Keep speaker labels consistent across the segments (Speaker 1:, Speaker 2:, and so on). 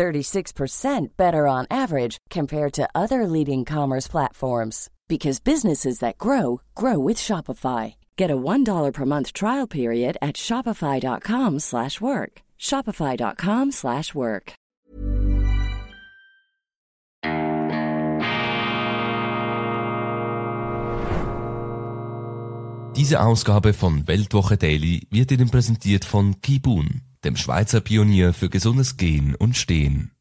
Speaker 1: 36% better on average compared to other leading commerce platforms because businesses that grow grow with Shopify. Get a $1 per month trial period at shopify.com/work. shopify.com/work.
Speaker 2: Diese Ausgabe von Weltwoche Daily wird Ihnen präsentiert von Kibun, dem Schweizer Pionier für gesundes Gehen und Stehen.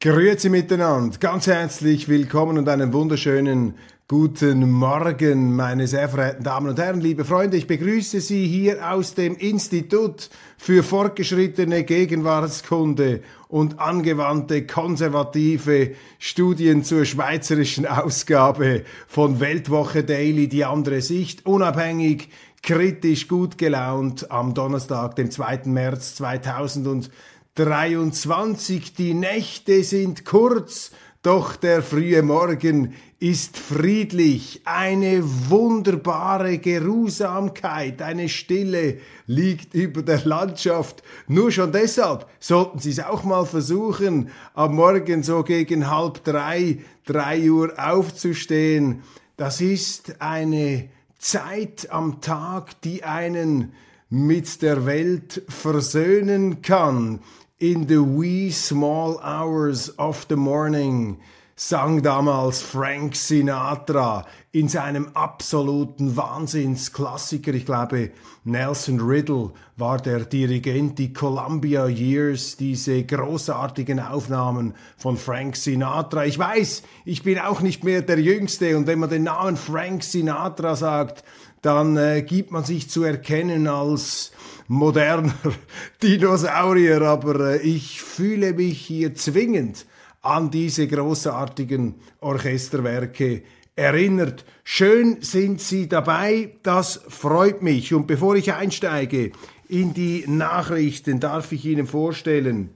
Speaker 3: Grüezi miteinander, ganz herzlich willkommen und einen wunderschönen guten Morgen, meine sehr verehrten Damen und Herren, liebe Freunde. Ich begrüße Sie hier aus dem Institut für fortgeschrittene Gegenwartskunde und angewandte konservative Studien zur schweizerischen Ausgabe von Weltwoche Daily, die andere Sicht, unabhängig, kritisch, gut gelaunt am Donnerstag, dem 2. März 2000 23. Die Nächte sind kurz, doch der frühe Morgen ist friedlich. Eine wunderbare Geruhsamkeit, eine Stille liegt über der Landschaft. Nur schon deshalb sollten Sie es auch mal versuchen, am Morgen so gegen halb drei, drei Uhr aufzustehen. Das ist eine Zeit am Tag, die einen mit der Welt versöhnen kann. In the wee small hours of the morning sang damals Frank Sinatra in seinem absoluten Wahnsinnsklassiker. Ich glaube, Nelson Riddle war der Dirigent, die Columbia Years, diese großartigen Aufnahmen von Frank Sinatra. Ich weiß, ich bin auch nicht mehr der Jüngste und wenn man den Namen Frank Sinatra sagt, dann äh, gibt man sich zu erkennen als moderner Dinosaurier, aber äh, ich fühle mich hier zwingend an diese großartigen Orchesterwerke erinnert. Schön sind Sie dabei, das freut mich. Und bevor ich einsteige in die Nachrichten, darf ich Ihnen vorstellen,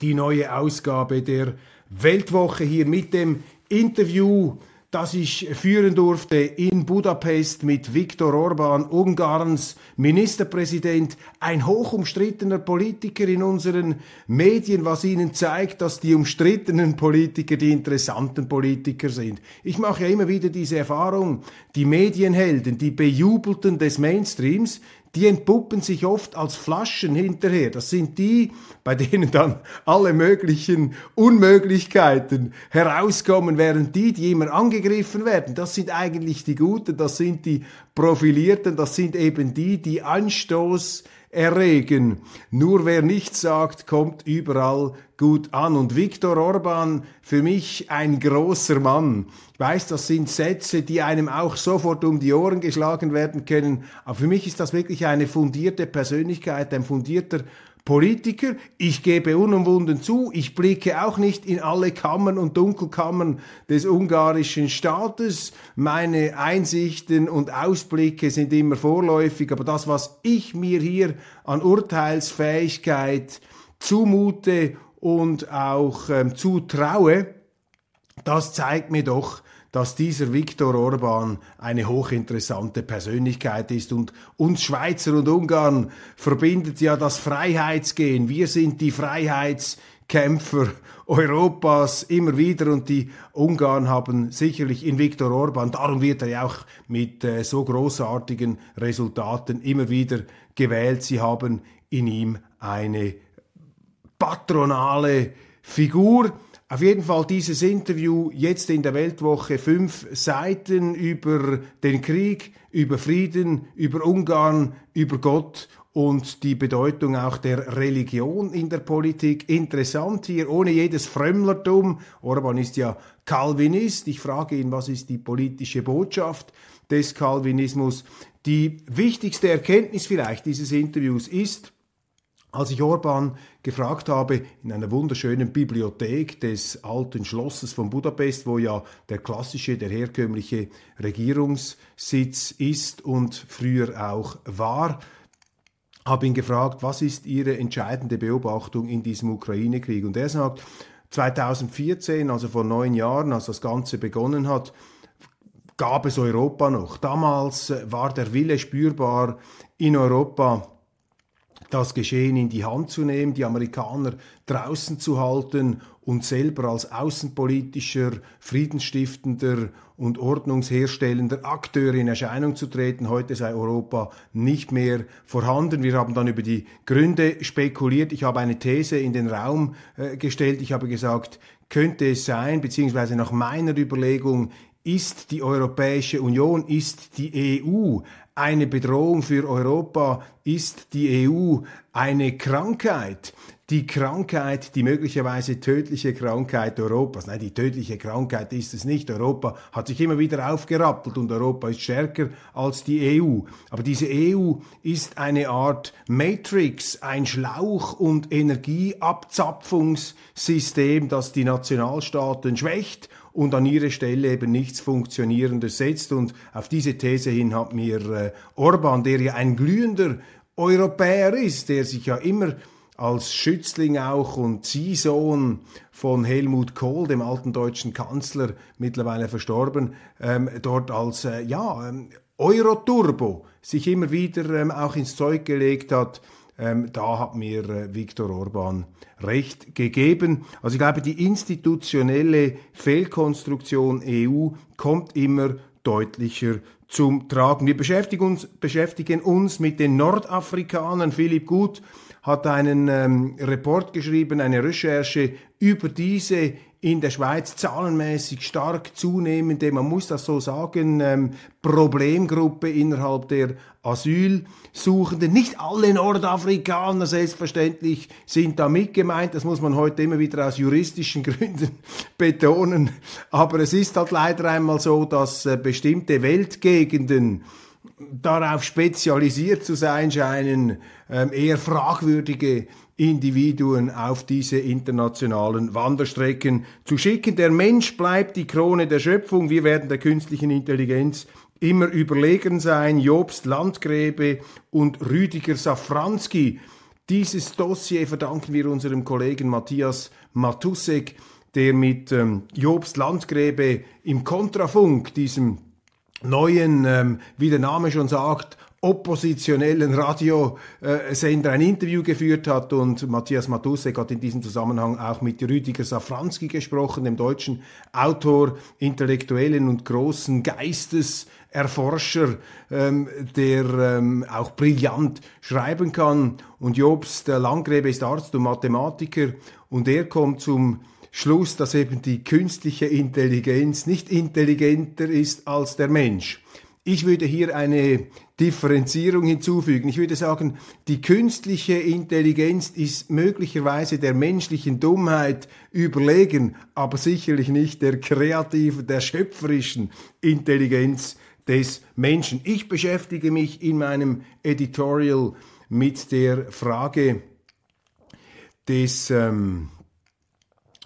Speaker 3: die neue Ausgabe der Weltwoche hier mit dem Interview das ich führen durfte in Budapest mit Viktor Orban, Ungarns Ministerpräsident, ein hochumstrittener Politiker in unseren Medien, was ihnen zeigt, dass die umstrittenen Politiker die interessanten Politiker sind. Ich mache ja immer wieder diese Erfahrung, die Medienhelden, die Bejubelten des Mainstreams, die entpuppen sich oft als Flaschen hinterher. Das sind die, bei denen dann alle möglichen Unmöglichkeiten herauskommen, während die, die immer angegriffen werden, das sind eigentlich die Guten, das sind die Profilierten, das sind eben die, die Anstoß erregen. Nur wer nichts sagt, kommt überall gut an. Und Viktor Orban, für mich ein großer Mann. Ich weiß, das sind Sätze, die einem auch sofort um die Ohren geschlagen werden können. Aber für mich ist das wirklich eine fundierte Persönlichkeit, ein fundierter Politiker. Ich gebe unumwunden zu, ich blicke auch nicht in alle Kammern und Dunkelkammern des ungarischen Staates. Meine Einsichten und Ausblicke sind immer vorläufig, aber das, was ich mir hier an Urteilsfähigkeit zumute und auch ähm, zutraue, das zeigt mir doch, dass dieser Viktor Orban eine hochinteressante Persönlichkeit ist und uns Schweizer und Ungarn verbindet ja das Freiheitsgehen. Wir sind die Freiheitskämpfer Europas immer wieder und die Ungarn haben sicherlich in Viktor Orban, darum wird er ja auch mit äh, so großartigen Resultaten immer wieder gewählt. Sie haben in ihm eine patronale Figur. Auf jeden Fall dieses Interview jetzt in der Weltwoche fünf Seiten über den Krieg, über Frieden, über Ungarn, über Gott und die Bedeutung auch der Religion in der Politik. Interessant hier, ohne jedes Frömmlertum. Orban ist ja Calvinist. Ich frage ihn, was ist die politische Botschaft des Calvinismus? Die wichtigste Erkenntnis vielleicht dieses Interviews ist, Als ich Orban gefragt habe, in einer wunderschönen Bibliothek des alten Schlosses von Budapest, wo ja der klassische, der herkömmliche Regierungssitz ist und früher auch war, habe ihn gefragt, was ist Ihre entscheidende Beobachtung in diesem Ukraine-Krieg? Und er sagt, 2014, also vor neun Jahren, als das Ganze begonnen hat, gab es Europa noch. Damals war der Wille spürbar, in Europa das Geschehen in die Hand zu nehmen, die Amerikaner draußen zu halten und selber als außenpolitischer, friedensstiftender und ordnungsherstellender Akteur in Erscheinung zu treten. Heute sei Europa nicht mehr vorhanden. Wir haben dann über die Gründe spekuliert. Ich habe eine These in den Raum äh, gestellt. Ich habe gesagt, könnte es sein, beziehungsweise nach meiner Überlegung ist die Europäische Union, ist die EU eine Bedrohung für Europa, ist die EU eine Krankheit, die Krankheit, die möglicherweise tödliche Krankheit Europas. Nein, die tödliche Krankheit ist es nicht. Europa hat sich immer wieder aufgerappelt und Europa ist stärker als die EU. Aber diese EU ist eine Art Matrix, ein Schlauch- und Energieabzapfungssystem, das die Nationalstaaten schwächt und an ihre Stelle eben nichts Funktionierendes setzt. Und auf diese These hin hat mir äh, Orban, der ja ein glühender Europäer ist, der sich ja immer als Schützling auch und Ziehsohn von Helmut Kohl, dem alten deutschen Kanzler, mittlerweile verstorben, ähm, dort als äh, ja, ähm, Euroturbo sich immer wieder ähm, auch ins Zeug gelegt hat. Ähm, da hat mir äh, Viktor Orban recht gegeben. Also ich glaube, die institutionelle Fehlkonstruktion EU kommt immer deutlicher zum Tragen. Wir beschäftigen uns, beschäftigen uns mit den Nordafrikanern. Philipp Gut hat einen ähm, Report geschrieben, eine Recherche über diese in der Schweiz zahlenmäßig stark zunehmende, man muss das so sagen, ähm, Problemgruppe innerhalb der Asylsuchenden. Nicht alle Nordafrikaner selbstverständlich sind da mitgemeint, das muss man heute immer wieder aus juristischen Gründen betonen. Aber es ist halt leider einmal so, dass äh, bestimmte Weltgegenden darauf spezialisiert zu sein scheinen, ähm, eher fragwürdige Individuen auf diese internationalen Wanderstrecken zu schicken. Der Mensch bleibt die Krone der Schöpfung. Wir werden der künstlichen Intelligenz immer überlegen sein. Jobst Landgräbe und Rüdiger Safranski. Dieses Dossier verdanken wir unserem Kollegen Matthias Matusek, der mit ähm, Jobst Landgräbe im Kontrafunk, diesem neuen, ähm, wie der Name schon sagt, oppositionellen Radiosender ein Interview geführt hat und Matthias Matusek hat in diesem Zusammenhang auch mit Rüdiger Safranski gesprochen, dem deutschen Autor, Intellektuellen und großen Geisteserforscher, ähm, der ähm, auch brillant schreiben kann. Und Jobst Langrebe ist Arzt und Mathematiker und er kommt zum Schluss, dass eben die künstliche Intelligenz nicht intelligenter ist als der Mensch. Ich würde hier eine Differenzierung hinzufügen. Ich würde sagen, die künstliche Intelligenz ist möglicherweise der menschlichen Dummheit überlegen, aber sicherlich nicht der kreativen, der schöpferischen Intelligenz des Menschen. Ich beschäftige mich in meinem Editorial mit der Frage des ähm,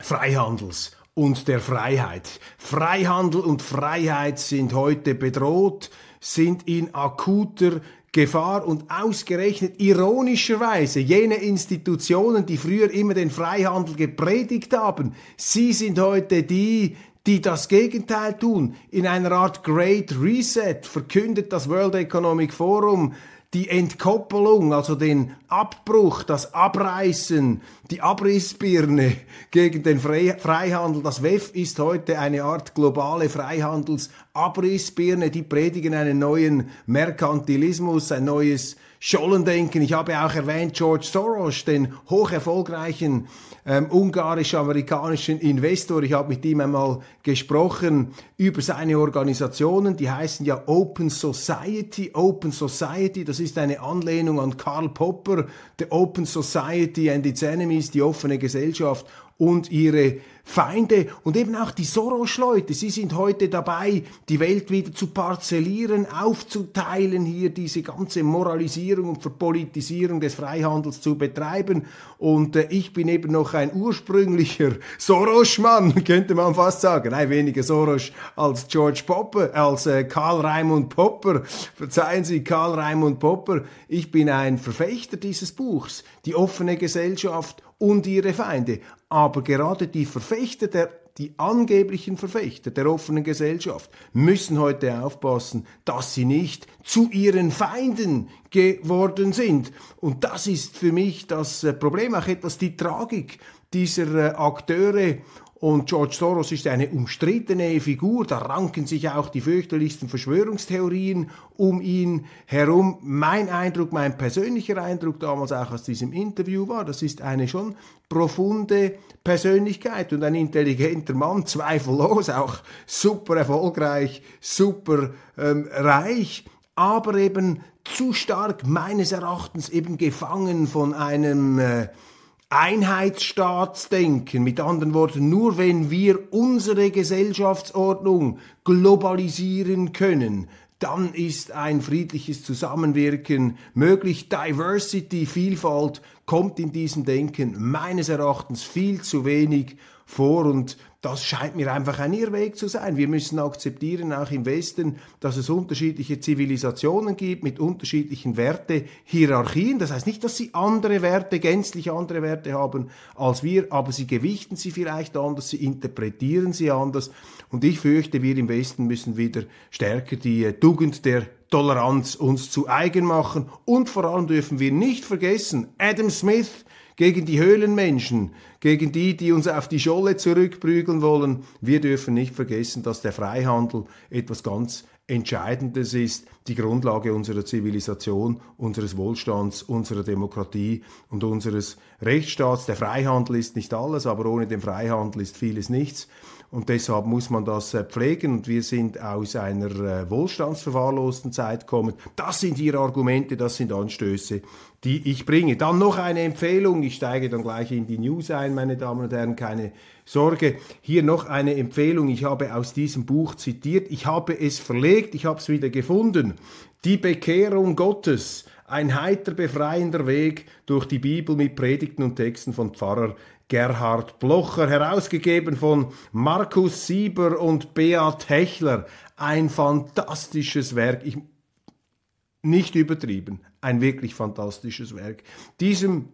Speaker 3: Freihandels und der Freiheit. Freihandel und Freiheit sind heute bedroht, sind in akuter Gefahr und ausgerechnet ironischerweise jene Institutionen, die früher immer den Freihandel gepredigt haben, sie sind heute die, die das Gegenteil tun. In einer Art Great Reset verkündet das World Economic Forum die Entkoppelung, also den Abbruch, das Abreißen, die Abrissbirne gegen den Freihandel. Das WEF ist heute eine Art globale Freihandelsabrissbirne. Die predigen einen neuen Merkantilismus, ein neues Schollendenken. Ich habe auch erwähnt George Soros, den hoch erfolgreichen ähm, ungarisch-amerikanischen Investor. Ich habe mit ihm einmal gesprochen über seine Organisationen. Die heißen ja Open Society. Open Society, das ist eine Anlehnung an Karl Popper, The Open Society and its Enemies, die offene Gesellschaft und ihre Feinde und eben auch die Soros-Leute, sie sind heute dabei, die Welt wieder zu parzellieren, aufzuteilen, hier diese ganze Moralisierung und Verpolitisierung des Freihandels zu betreiben. Und äh, ich bin eben noch ein ursprünglicher Soros-Mann, könnte man fast sagen. Nein, weniger Soros als George Popper, als äh, Karl Raimund Popper. Verzeihen Sie, Karl Raimund Popper. Ich bin ein Verfechter dieses Buchs, die offene Gesellschaft und ihre Feinde. Aber gerade die Verfechter der die angeblichen Verfechter der offenen Gesellschaft müssen heute aufpassen, dass sie nicht zu ihren Feinden geworden sind. Und das ist für mich das äh, Problem, auch etwas die Tragik dieser äh, Akteure und George Soros ist eine umstrittene Figur, da ranken sich auch die fürchterlichsten Verschwörungstheorien um ihn herum. Mein Eindruck, mein persönlicher Eindruck damals auch aus diesem Interview war, das ist eine schon profunde Persönlichkeit und ein intelligenter Mann, zweifellos, auch super erfolgreich, super ähm, reich, aber eben zu stark meines Erachtens eben gefangen von einem äh, Einheitsstaatsdenken. Mit anderen Worten, nur wenn wir unsere Gesellschaftsordnung globalisieren können, dann ist ein friedliches Zusammenwirken möglich. Diversity, Vielfalt kommt in diesem Denken meines Erachtens viel zu wenig vor und das scheint mir einfach ein Irrweg zu sein. Wir müssen akzeptieren, auch im Westen, dass es unterschiedliche Zivilisationen gibt mit unterschiedlichen Wertehierarchien. Das heißt nicht, dass sie andere Werte, gänzlich andere Werte haben als wir, aber sie gewichten sie vielleicht anders, sie interpretieren sie anders. Und ich fürchte, wir im Westen müssen wieder stärker die Tugend der Toleranz uns zu eigen machen. Und vor allem dürfen wir nicht vergessen, Adam Smith, gegen die Höhlenmenschen, gegen die, die uns auf die Scholle zurückprügeln wollen. Wir dürfen nicht vergessen, dass der Freihandel etwas ganz Entscheidendes ist, die Grundlage unserer Zivilisation, unseres Wohlstands, unserer Demokratie und unseres Rechtsstaats. Der Freihandel ist nicht alles, aber ohne den Freihandel ist vieles nichts. Und deshalb muss man das äh, pflegen. Und wir sind aus einer äh, wohlstandsverwahrlosten Zeit kommen. Das sind hier Argumente, das sind Anstöße, die ich bringe. Dann noch eine Empfehlung. Ich steige dann gleich in die News ein, meine Damen und Herren. Keine Sorge. Hier noch eine Empfehlung. Ich habe aus diesem Buch zitiert. Ich habe es verlegt. Ich habe es wieder gefunden. Die Bekehrung Gottes. Ein heiter befreiender Weg durch die Bibel mit Predigten und Texten von Pfarrer Gerhard Blocher, herausgegeben von Markus Sieber und Beat Hechler. Ein fantastisches Werk. Ich, nicht übertrieben. Ein wirklich fantastisches Werk. Diesem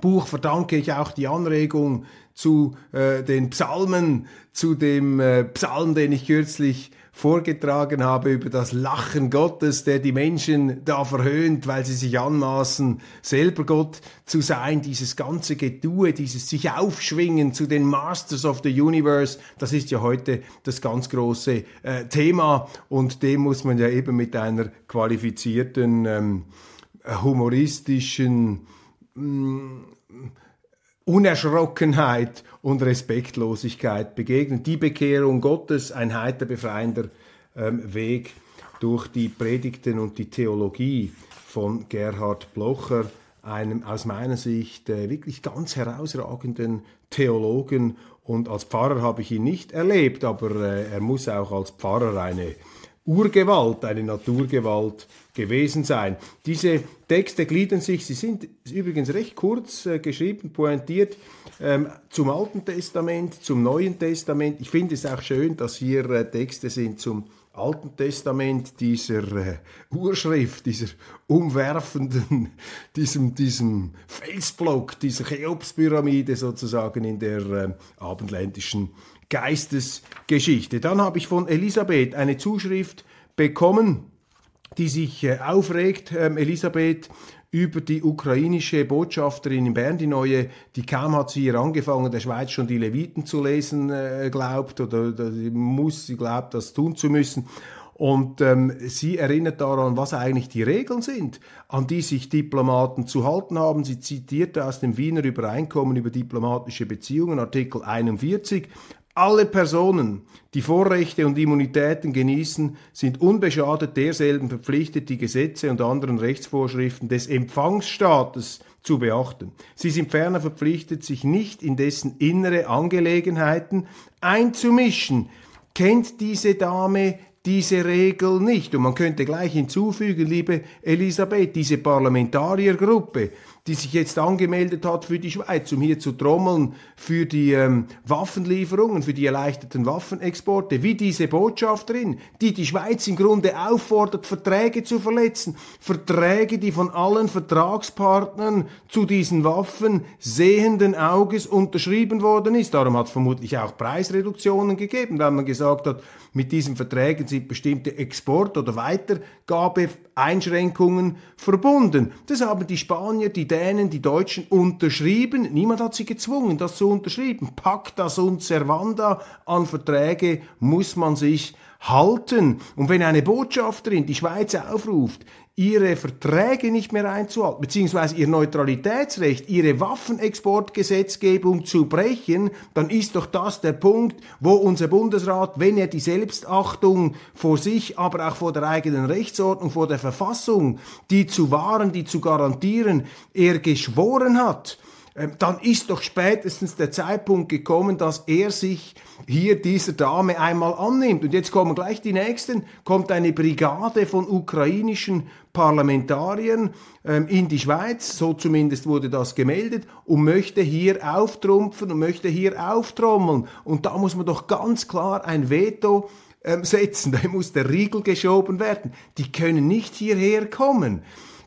Speaker 3: Buch verdanke ich auch die Anregung zu äh, den Psalmen, zu dem äh, Psalm, den ich kürzlich vorgetragen habe über das Lachen Gottes, der die Menschen da verhöhnt, weil sie sich anmaßen, selber Gott zu sein. Dieses ganze Getue, dieses sich aufschwingen zu den Masters of the Universe, das ist ja heute das ganz große äh, Thema und dem muss man ja eben mit einer qualifizierten, ähm, humoristischen, mh, mm, Unerschrockenheit und Respektlosigkeit begegnen. Die Bekehrung Gottes, ein heiter befreiender ähm, Weg durch die Predigten und die Theologie von Gerhard Blocher, einem aus meiner Sicht äh, wirklich ganz herausragenden Theologen. Und als Pfarrer habe ich ihn nicht erlebt, aber äh, er muss auch als Pfarrer eine Urgewalt, eine Naturgewalt gewesen sein. Diese Texte gliedern sich, sie sind übrigens recht kurz äh, geschrieben, pointiert ähm, zum Alten Testament, zum Neuen Testament. Ich finde es auch schön, dass hier äh, Texte sind zum Alten Testament, dieser äh, Urschrift, dieser umwerfenden, diesem, diesem Felsblock, dieser Cheopspyramide sozusagen in der äh, abendländischen Geistesgeschichte. Dann habe ich von Elisabeth eine Zuschrift bekommen, die sich äh, aufregt. Ähm, Elisabeth über die ukrainische Botschafterin in Bern, die neue, die kaum hat sie hier angefangen, der Schweiz schon die Leviten zu lesen äh, glaubt oder, oder muss, sie glaubt, das tun zu müssen. Und ähm, sie erinnert daran, was eigentlich die Regeln sind, an die sich Diplomaten zu halten haben. Sie zitierte aus dem Wiener Übereinkommen über diplomatische Beziehungen, Artikel 41. Alle Personen, die Vorrechte und Immunitäten genießen, sind unbeschadet derselben verpflichtet, die Gesetze und anderen Rechtsvorschriften des Empfangsstaates zu beachten. Sie sind ferner verpflichtet, sich nicht in dessen innere Angelegenheiten einzumischen. Kennt diese Dame diese Regel nicht? Und man könnte gleich hinzufügen, liebe Elisabeth, diese Parlamentariergruppe, die sich jetzt angemeldet hat für die Schweiz, um hier zu trommeln für die ähm, Waffenlieferungen, für die erleichterten Waffenexporte, wie diese Botschafterin, die die Schweiz im Grunde auffordert, Verträge zu verletzen, Verträge, die von allen Vertragspartnern zu diesen Waffen sehenden Auges unterschrieben worden ist. Darum hat es vermutlich auch Preisreduktionen gegeben, weil man gesagt hat, mit diesen Verträgen sind bestimmte Export- oder Weitergabeeinschränkungen verbunden. Das haben die Spanier, die Dänen, die Deutschen unterschrieben. Niemand hat sie gezwungen, das zu unterschreiben. Pacta sunt servanda. An Verträge muss man sich halten. Und wenn eine Botschafterin die Schweiz aufruft, ihre Verträge nicht mehr einzuhalten, beziehungsweise ihr Neutralitätsrecht, ihre Waffenexportgesetzgebung zu brechen, dann ist doch das der Punkt, wo unser Bundesrat, wenn er die Selbstachtung vor sich, aber auch vor der eigenen Rechtsordnung, vor der Verfassung, die zu wahren, die zu garantieren, er geschworen hat, dann ist doch spätestens der Zeitpunkt gekommen, dass er sich hier dieser Dame einmal annimmt. Und jetzt kommen gleich die nächsten, kommt eine Brigade von ukrainischen Parlamentariern ähm, in die Schweiz, so zumindest wurde das gemeldet, und möchte hier auftrumpfen und möchte hier auftrommeln. Und da muss man doch ganz klar ein Veto ähm, setzen, da muss der Riegel geschoben werden. Die können nicht hierher kommen.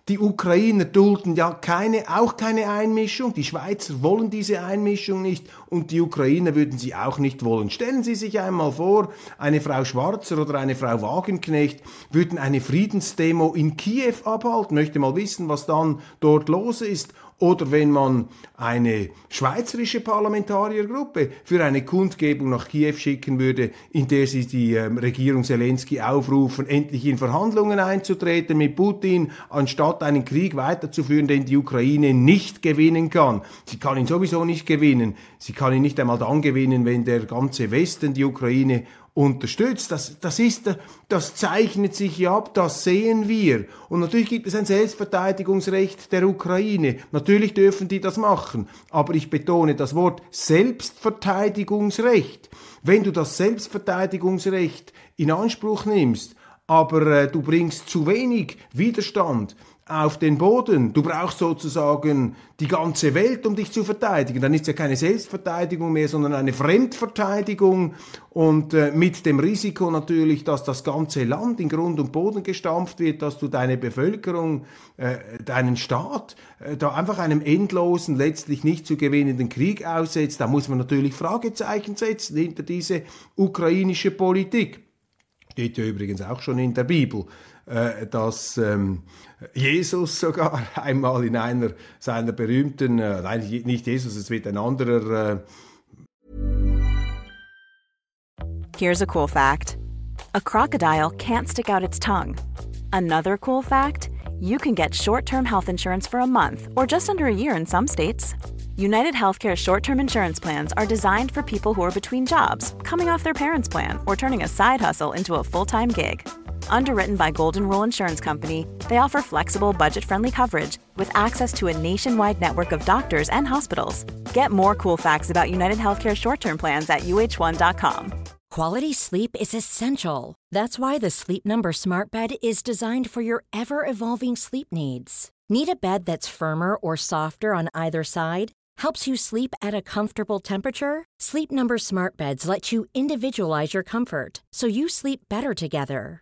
Speaker 3: Die Ukrainer dulden ja keine, auch keine Einmischung. Die Schweizer wollen diese Einmischung nicht und die Ukrainer würden sie auch nicht wollen. Stellen Sie sich einmal vor, eine Frau Schwarzer oder eine Frau Wagenknecht würden eine Friedensdemo in Kiew abhalten. Möchte mal wissen, was dann dort los ist oder wenn man eine schweizerische Parlamentariergruppe für eine Kundgebung nach Kiew schicken würde, in der sie die ähm, Regierung Zelensky aufrufen, endlich in Verhandlungen einzutreten mit Putin, anstatt einen Krieg weiterzuführen, den die Ukraine nicht gewinnen kann. Sie kann ihn sowieso nicht gewinnen. Sie kann ihn nicht einmal dann gewinnen, wenn der ganze Westen die Ukraine unterstützt. Das, das ist, das zeichnet sich ja ab, das sehen wir. Und natürlich gibt es ein Selbstverteidigungsrecht der Ukraine. Natürlich dürfen die das machen. Aber ich betone das Wort Selbstverteidigungsrecht. Wenn du das Selbstverteidigungsrecht in Anspruch nimmst, aber äh, du bringst zu wenig Widerstand, auf den Boden. Du brauchst sozusagen die ganze Welt, um dich zu verteidigen. Dann ist es ja keine Selbstverteidigung mehr, sondern eine Fremdverteidigung und äh, mit dem Risiko natürlich, dass das ganze Land in Grund und Boden gestampft wird, dass du deine Bevölkerung, äh, deinen Staat äh, da einfach einem endlosen, letztlich nicht zu gewinnenden Krieg aussetzt. Da muss man natürlich Fragezeichen setzen hinter diese ukrainische Politik. Steht ja übrigens auch schon in der Bibel. Äh, dass ähm, Jesus sogar einmal in einer seiner berühmten, äh, nein, nicht Jesus, es wird ein anderer. Äh
Speaker 4: Here's a cool fact: A crocodile can't stick out its tongue. Another cool fact: You can get short-term health insurance for a month or just under a year in some states. United Healthcare short term insurance plans are designed for people who are between jobs, coming off their parents' plan, or turning a side hustle into a full time gig. Underwritten by Golden Rule Insurance Company, they offer flexible, budget friendly coverage with access to a nationwide network of doctors and hospitals. Get more cool facts about United Healthcare short term plans at uh1.com.
Speaker 5: Quality sleep is essential. That's why the Sleep Number Smart Bed is designed for your ever evolving sleep needs. Need a bed that's firmer or softer on either side? Helps you sleep at a comfortable temperature? Sleep Number Smart Beds let you individualize your comfort so you sleep better together.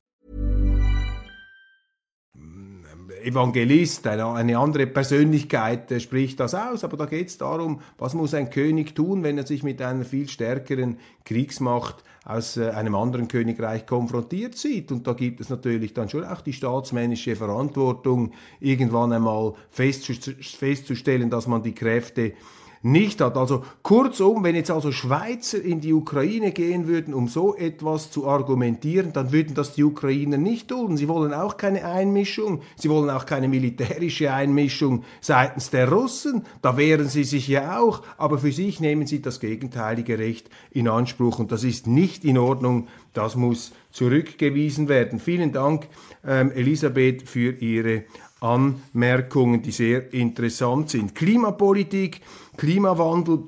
Speaker 3: Evangelist, eine, andere Persönlichkeit äh, spricht das aus, aber da geht es darum, was muss ein König tun, wenn er sich mit einer viel stärkeren Kriegsmacht aus äh, einem anderen Königreich konfrontiert sieht. Und da gibt es natürlich dann schon auch die staatsmännische Verantwortung, irgendwann einmal festzustellen, dass man die Kräfte nicht hat. Also kurzum, wenn jetzt also Schweizer in die Ukraine gehen würden, um so etwas zu argumentieren, dann würden das die Ukrainer nicht tun. Sie wollen auch keine Einmischung, sie wollen auch keine militärische Einmischung seitens der Russen. Da wehren sie sich ja auch, aber für sich nehmen sie das gegenteilige Recht in Anspruch und das ist nicht in Ordnung. Das muss zurückgewiesen werden. Vielen Dank, ähm, Elisabeth, für Ihre Anmerkungen, die sehr interessant sind. Klimapolitik, Klimawandel.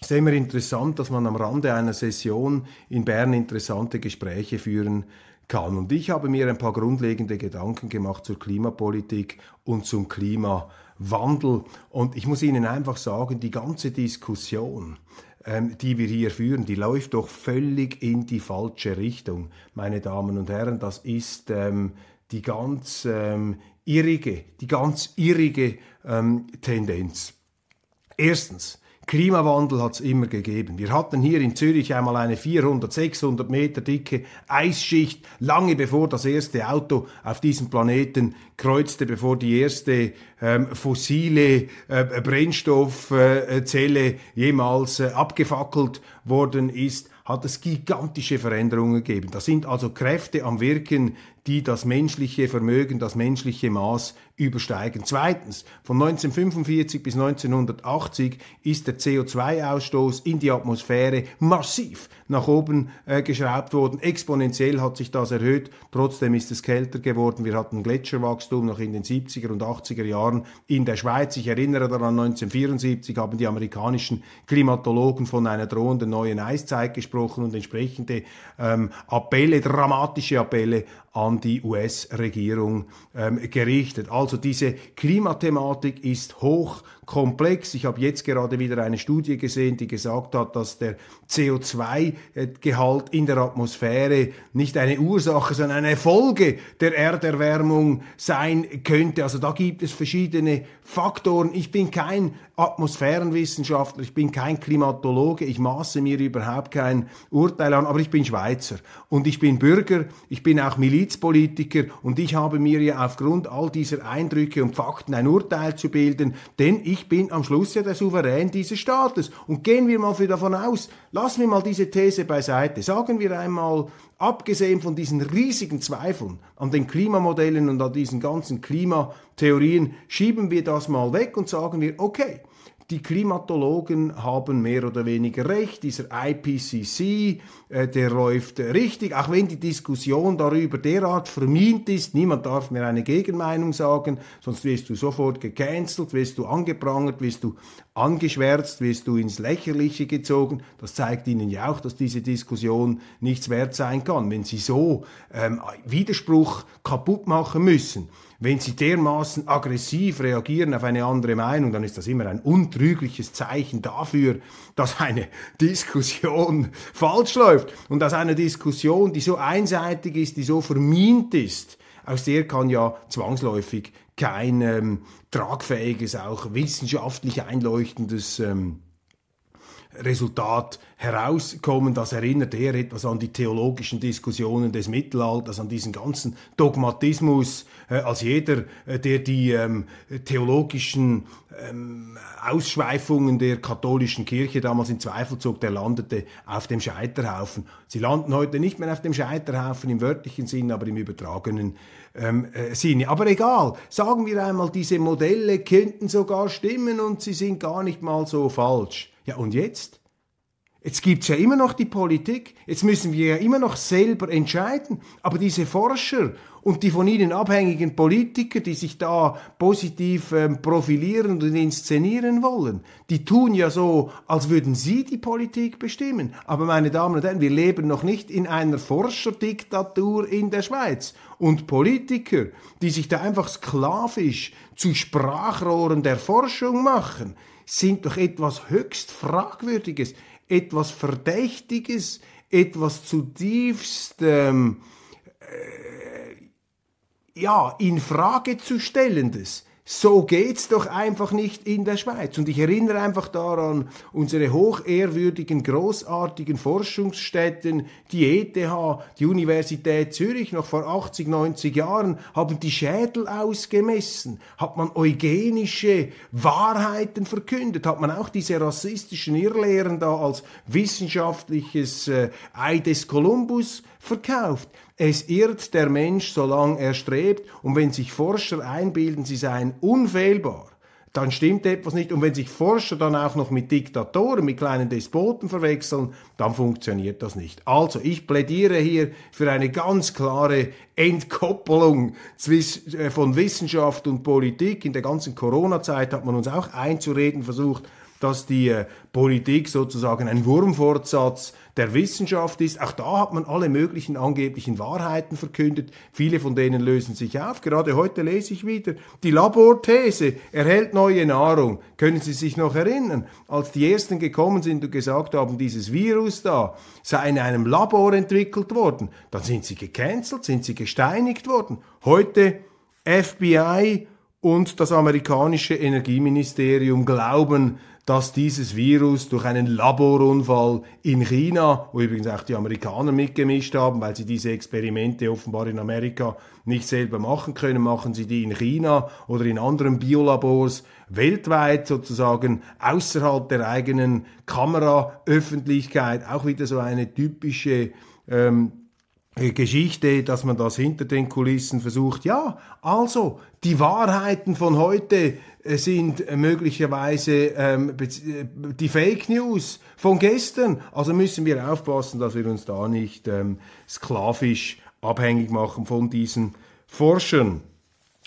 Speaker 3: Ist immer interessant, dass man am Rande einer Session in Bern interessante Gespräche führen kann. Und ich habe mir ein paar grundlegende Gedanken gemacht zur Klimapolitik und zum Klimawandel. Und ich muss Ihnen einfach sagen, die ganze Diskussion, ähm, die wir hier führen, die läuft doch völlig in die falsche Richtung, meine Damen und Herren. Das ist ähm, die ganz ähm, irrige, die ganz irrige ähm, Tendenz. Erstens, Klimawandel hat es immer gegeben. Wir hatten hier in Zürich einmal eine 400, 600 Meter dicke Eisschicht, lange bevor das erste Auto auf diesem Planeten kreuzte, bevor die erste ähm, fossile äh, Brennstoffzelle äh, jemals äh, abgefackelt worden ist hat es gigantische Veränderungen gegeben. Da sind also Kräfte am Wirken, die das menschliche Vermögen, das menschliche Maß übersteigen. Zweitens, von 1945 bis 1980 ist der CO2-Ausstoß in die Atmosphäre massiv nach oben äh, geschraubt worden. Exponentiell hat sich das erhöht. Trotzdem ist es kälter geworden. Wir hatten Gletscherwachstum noch in den 70er und 80er Jahren in der Schweiz. Ich erinnere daran, 1974 haben die amerikanischen Klimatologen von einer drohenden neuen Eiszeit gesprochen und entsprechende ähm, Appelle, dramatische Appelle an die US-Regierung ähm, gerichtet. Also diese Klimathematik ist hoch komplex. Ich habe jetzt gerade wieder eine Studie gesehen, die gesagt hat, dass der CO2-Gehalt in der Atmosphäre nicht eine Ursache, sondern eine Folge der Erderwärmung sein könnte. Also da gibt es verschiedene Faktoren. Ich bin kein Atmosphärenwissenschaftler, ich bin kein Klimatologe, ich maße mir überhaupt kein Urteil an, aber ich bin Schweizer und ich bin Bürger, ich bin auch Milizpolitiker und ich habe mir ja aufgrund all dieser Eindrücke und Fakten ein Urteil zu bilden, denn ich bin am Schluss ja der Souverän dieses Staates. Und gehen wir mal davon aus, lassen wir mal diese These beiseite, sagen wir einmal, abgesehen von diesen riesigen Zweifeln an den Klimamodellen und an diesen ganzen Klimatheorien, schieben wir das mal weg und sagen wir, okay, die Klimatologen haben mehr oder weniger recht. Dieser IPCC, äh, der läuft richtig, auch wenn die Diskussion darüber derart vermint ist. Niemand darf mir eine Gegenmeinung sagen, sonst wirst du sofort gecancelt, wirst du angeprangert, wirst du angeschwärzt, wirst du ins Lächerliche gezogen. Das zeigt Ihnen ja auch, dass diese Diskussion nichts wert sein kann, wenn Sie so ähm, Widerspruch kaputt machen müssen. Wenn sie dermaßen aggressiv reagieren auf eine andere Meinung, dann ist das immer ein untrügliches Zeichen dafür, dass eine Diskussion falsch läuft. Und dass eine Diskussion, die so einseitig ist, die so vermint ist, aus der kann ja zwangsläufig kein ähm, tragfähiges, auch wissenschaftlich einleuchtendes ähm, Resultat herauskommen. Das erinnert eher etwas an die theologischen Diskussionen des Mittelalters, an diesen ganzen Dogmatismus, äh, als jeder, äh, der die ähm, theologischen ähm, Ausschweifungen der katholischen Kirche damals in Zweifel zog, der landete auf dem Scheiterhaufen. Sie landen heute nicht mehr auf dem Scheiterhaufen im wörtlichen Sinn, aber im übertragenen ähm, äh, Sinne. Aber egal, sagen wir einmal, diese Modelle könnten sogar stimmen und sie sind gar nicht mal so falsch. Ja, und jetzt? Jetzt gibt's ja immer noch die Politik, jetzt müssen wir ja immer noch selber entscheiden. Aber diese Forscher und die von ihnen abhängigen Politiker, die sich da positiv ähm, profilieren und inszenieren wollen, die tun ja so, als würden sie die Politik bestimmen. Aber meine Damen und Herren, wir leben noch nicht in einer Forscherdiktatur in der Schweiz. Und Politiker, die sich da einfach sklavisch zu Sprachrohren der Forschung machen, sind doch etwas höchst Fragwürdiges, etwas Verdächtiges, etwas zutiefst ähm, äh, ja, in Frage zu stellendes. So geht's doch einfach nicht in der Schweiz. Und ich erinnere einfach daran, unsere hochehrwürdigen, großartigen Forschungsstätten, die ETH, die Universität Zürich, noch vor 80, 90 Jahren, haben die Schädel ausgemessen, hat man eugenische Wahrheiten verkündet, hat man auch diese rassistischen Irrlehren da als wissenschaftliches äh, Ei des Kolumbus verkauft. Es irrt der Mensch, solange er strebt, und wenn sich Forscher einbilden, sie seien unfehlbar, dann stimmt etwas nicht. Und wenn sich Forscher dann auch noch mit Diktatoren, mit kleinen Despoten verwechseln, dann funktioniert das nicht. Also, ich plädiere hier für eine ganz klare Entkoppelung äh, von Wissenschaft und Politik. In der ganzen Corona-Zeit hat man uns auch einzureden versucht, dass die äh, Politik sozusagen ein Wurmfortsatz der Wissenschaft ist. Auch da hat man alle möglichen angeblichen Wahrheiten verkündet. Viele von denen lösen sich auf. Gerade heute lese ich wieder, die Laborthese erhält neue Nahrung. Können Sie sich noch erinnern, als die Ersten gekommen sind und gesagt haben, dieses Virus da sei in einem Labor entwickelt worden, dann sind sie gecancelt, sind sie gesteinigt worden. Heute FBI und das amerikanische Energieministerium glauben, dass dieses Virus durch einen Laborunfall in China, wo übrigens auch die Amerikaner mitgemischt haben, weil sie diese Experimente offenbar in Amerika nicht selber machen können, machen sie die in China oder in anderen Biolabors weltweit sozusagen außerhalb der eigenen Kameraöffentlichkeit. Auch wieder so eine typische ähm, Geschichte, dass man das hinter den Kulissen versucht. Ja, also die Wahrheiten von heute äh, sind möglicherweise ähm, äh, die Fake News von gestern. Also müssen wir aufpassen, dass wir uns da nicht ähm, sklavisch abhängig machen von diesen Forschern.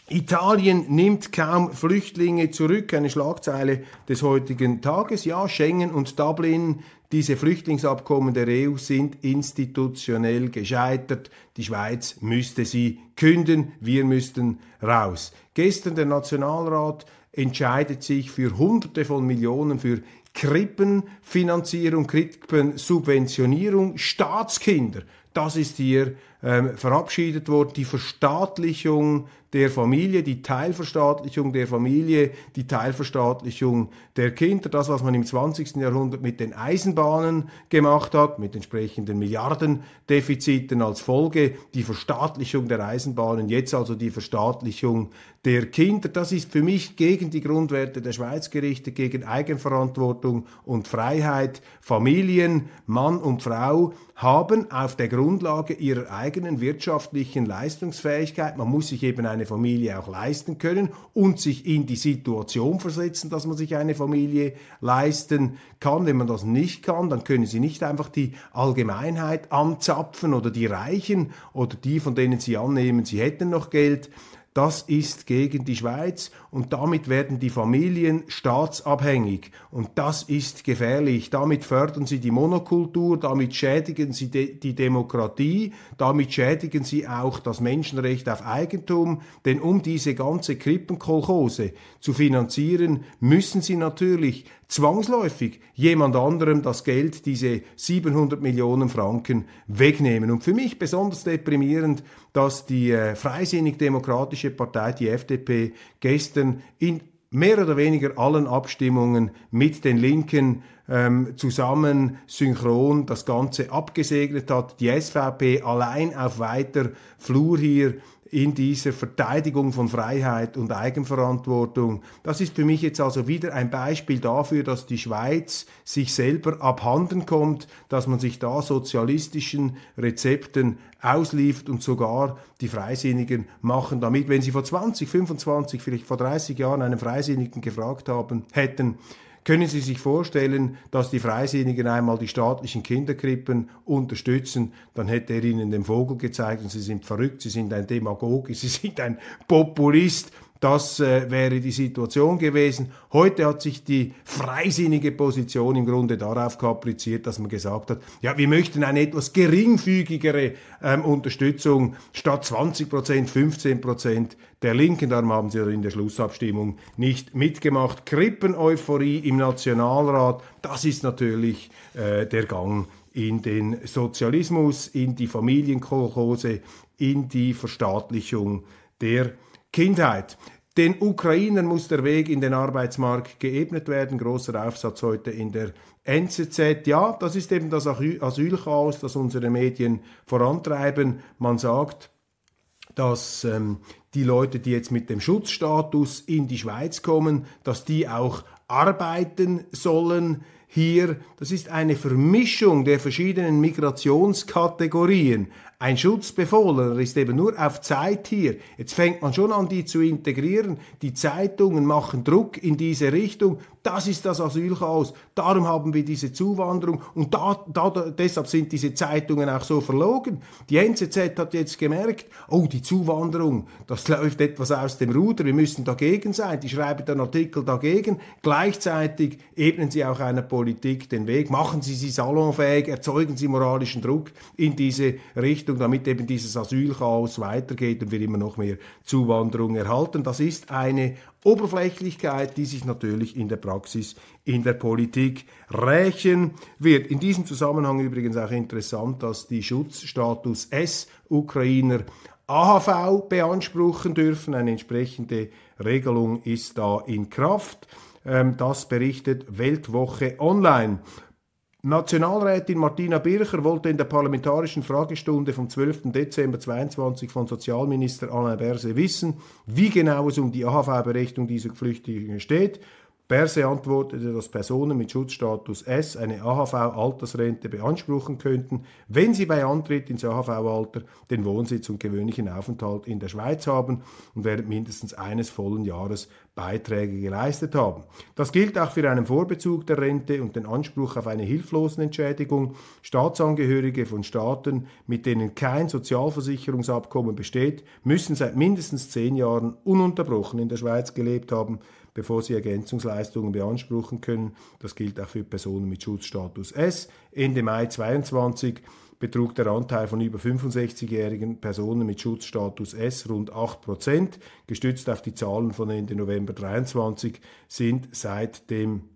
Speaker 3: Italien nimmt kaum Flüchtlinge zurück, eine Schlagzeile des heutigen Tages. Ja, Schengen und Dublin, diese Flüchtlingsabkommen der EU sind institutionell gescheitert. Die Schweiz müsste sie künden, wir müssten raus. Gestern der Nationalrat entscheidet sich für Hunderte von Millionen für Krippenfinanzierung, Krippensubventionierung, Staatskinder. Das ist hier ähm, verabschiedet worden. Die Verstaatlichung der Familie, die Teilverstaatlichung der Familie, die Teilverstaatlichung der Kinder, das, was man im 20. Jahrhundert mit den Eisenbahnen gemacht hat, mit entsprechenden Milliardendefiziten als Folge, die Verstaatlichung der Eisenbahnen, jetzt also die Verstaatlichung der Kinder. Das ist für mich gegen die Grundwerte der Schweiz gerichtet, gegen Eigenverantwortung und Freiheit. Familien, Mann und Frau haben auf der Grundlage ihrer eigenen wirtschaftlichen Leistungsfähigkeit, man muss sich eben eine Familie auch leisten können und sich in die Situation versetzen, dass man sich eine Familie leisten kann. Wenn man das nicht kann, dann können Sie nicht einfach die Allgemeinheit anzapfen oder die Reichen oder die, von denen Sie annehmen, sie hätten noch Geld das ist gegen die Schweiz und damit werden die Familien staatsabhängig und das ist gefährlich. Damit fördern sie die Monokultur, damit schädigen sie de die Demokratie, damit schädigen sie auch das Menschenrecht auf Eigentum, denn um diese ganze Krippenkolchose zu finanzieren, müssen sie natürlich zwangsläufig jemand anderem das Geld, diese 700 Millionen Franken, wegnehmen. Und für mich besonders deprimierend, dass die äh, Freisinnig-Demokratische Partei, die FDP, gestern in mehr oder weniger allen Abstimmungen mit den Linken ähm, zusammen synchron das Ganze abgesegnet hat. Die SVP allein auf weiter Flur hier in dieser Verteidigung von Freiheit und Eigenverantwortung. Das ist für mich jetzt also wieder ein Beispiel dafür, dass die Schweiz sich selber abhanden kommt, dass man sich da sozialistischen Rezepten ausliefert und sogar die Freisinnigen machen damit. Wenn sie vor 20, 25, vielleicht vor 30 Jahren einen Freisinnigen gefragt haben, hätten, können Sie sich vorstellen, dass die Freisinnigen einmal die staatlichen Kinderkrippen unterstützen? Dann hätte er ihnen den Vogel gezeigt und sie sind verrückt, sie sind ein Demagoge, sie sind ein Populist. Das äh, wäre die Situation gewesen. Heute hat sich die freisinnige Position im Grunde darauf kapriziert, dass man gesagt hat, ja, wir möchten eine etwas geringfügigere ähm, Unterstützung statt 20 Prozent, 15 Prozent der Linken. Darum haben sie in der Schlussabstimmung nicht mitgemacht. Krippen-Euphorie im Nationalrat, das ist natürlich äh, der Gang in den Sozialismus, in die Familienkolchose, in die Verstaatlichung der Kindheit. Den Ukrainern muss der Weg in den Arbeitsmarkt geebnet werden. Großer Aufsatz heute in der NZZ. Ja, das ist eben das Asylchaos, das unsere Medien vorantreiben. Man sagt, dass ähm, die Leute, die jetzt mit dem Schutzstatus in die Schweiz kommen, dass die auch arbeiten sollen hier. Das ist eine Vermischung der verschiedenen Migrationskategorien. Ein Schutzbefohlener ist eben nur auf Zeit hier. Jetzt fängt man schon an, die zu integrieren. Die Zeitungen machen Druck in diese Richtung. Das ist das Asylchaos. Darum haben wir diese Zuwanderung und da, da, deshalb sind diese Zeitungen auch so verlogen. Die NZZ hat jetzt gemerkt, oh, die Zuwanderung, das läuft etwas aus dem Ruder, wir müssen dagegen sein. Die schreiben den Artikel dagegen. Gleichzeitig ebnen sie auch einer Politik den Weg, machen sie sie salonfähig, erzeugen sie moralischen Druck in diese Richtung, damit eben dieses Asylchaos weitergeht und wir immer noch mehr Zuwanderung erhalten. Das ist eine Oberflächlichkeit, die sich natürlich in der Praxis, in der Politik rächen wird. In diesem Zusammenhang übrigens auch interessant, dass die Schutzstatus S-Ukrainer AHV beanspruchen dürfen. Eine entsprechende Regelung ist da in Kraft. Ähm, das berichtet Weltwoche Online. Nationalrätin Martina Bircher wollte in der parlamentarischen Fragestunde vom 12. Dezember 2022 von Sozialminister Alain Berse wissen, wie genau es um die AHV-Berechnung dieser Flüchtlinge steht. Berse antwortete, dass Personen mit Schutzstatus S eine AHV-Altersrente beanspruchen könnten, wenn sie bei Antritt ins AHV-Alter den Wohnsitz und gewöhnlichen Aufenthalt in der Schweiz haben und während mindestens eines vollen Jahres Beiträge geleistet haben. Das gilt auch für einen Vorbezug der Rente und den Anspruch auf eine Hilflosenentschädigung. Staatsangehörige von Staaten, mit denen kein Sozialversicherungsabkommen besteht, müssen seit mindestens zehn Jahren ununterbrochen in der Schweiz gelebt haben bevor sie Ergänzungsleistungen beanspruchen können. Das gilt auch für Personen mit Schutzstatus S. Ende Mai 2022 betrug der Anteil von über 65-jährigen Personen mit Schutzstatus S rund 8 Prozent. Gestützt auf die Zahlen von Ende November 2023 sind seit dem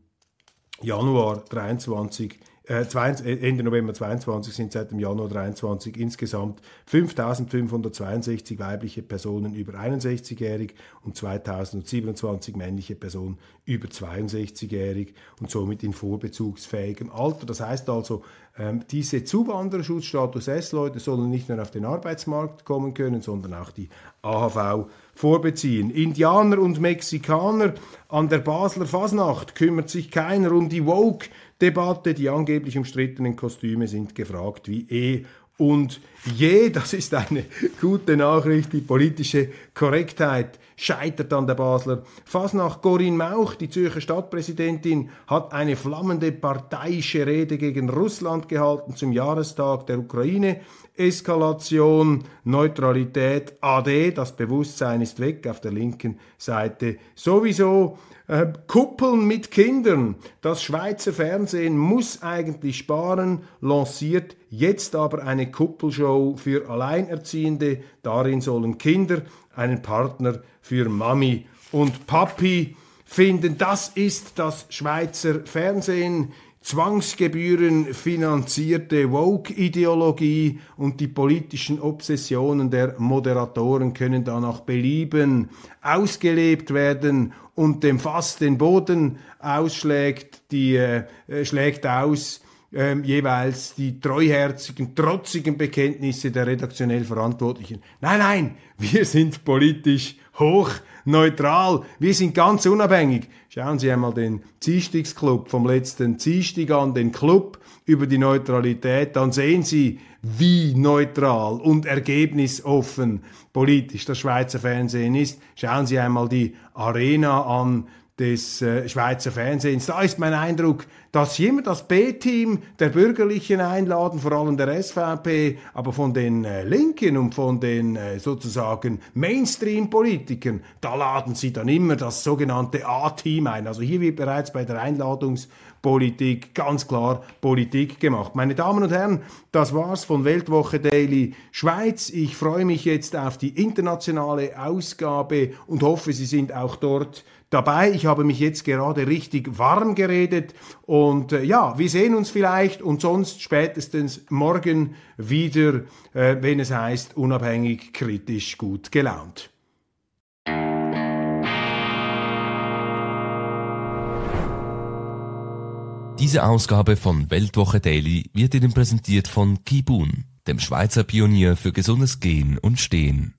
Speaker 3: Januar 23 äh, Ende November 22 sind seit dem Januar 23 insgesamt 5.562 weibliche Personen über 61-jährig und 2.027 männliche Personen über 62-jährig und somit in vorbezugsfähigem Alter. Das heißt also, ähm, diese Zuwandererschutzstatus S-Leute sollen nicht nur auf den Arbeitsmarkt kommen können, sondern auch die AHV vorbeziehen. Indianer und Mexikaner an der Basler Fasnacht kümmert sich keiner um die Woke Debatte. Die angeblich umstrittenen Kostüme sind gefragt wie eh und je. Das ist eine gute Nachricht. Die politische Korrektheit scheitert an der Basler Fasnacht. Corinne Mauch, die Zürcher Stadtpräsidentin, hat eine flammende parteiische Rede gegen Russland gehalten zum Jahrestag der Ukraine. Eskalation, Neutralität, AD, das Bewusstsein ist weg auf der linken Seite. Sowieso äh, Kuppeln mit Kindern. Das Schweizer Fernsehen muss eigentlich sparen, lanciert jetzt aber eine Kuppelshow für Alleinerziehende. Darin sollen Kinder einen Partner für Mami und Papi finden. Das ist das Schweizer Fernsehen. Zwangsgebühren finanzierte Woke-Ideologie und die politischen Obsessionen der Moderatoren können danach Belieben ausgelebt werden und dem Fass den Boden ausschlägt, die äh, schlägt aus äh, jeweils die treuherzigen, trotzigen Bekenntnisse der redaktionell Verantwortlichen. Nein, nein, wir sind politisch hoch neutral. Wir sind ganz unabhängig. Schauen Sie einmal den Ziestigsclub vom letzten Ziestig an, den Club über die Neutralität. Dann sehen Sie, wie neutral und ergebnisoffen politisch das Schweizer Fernsehen ist. Schauen Sie einmal die Arena an des äh, Schweizer Fernsehens. Da ist mein Eindruck, dass sie immer das B-Team der Bürgerlichen einladen, vor allem der SVP, aber von den äh, Linken und von den äh, sozusagen Mainstream-Politikern, da laden sie dann immer das sogenannte A-Team ein. Also hier wird bereits bei der Einladungspolitik ganz klar Politik gemacht. Meine Damen und Herren, das war's von Weltwoche Daily Schweiz. Ich freue mich jetzt auf die internationale Ausgabe und hoffe, Sie sind auch dort dabei. Ich habe mich jetzt gerade richtig warm geredet und äh, ja, wir sehen uns vielleicht und sonst spätestens morgen wieder, äh, wenn es heißt, unabhängig, kritisch, gut gelaunt.
Speaker 2: Diese Ausgabe von Weltwoche Daily wird Ihnen präsentiert von Kibun, dem Schweizer Pionier für gesundes Gehen und Stehen.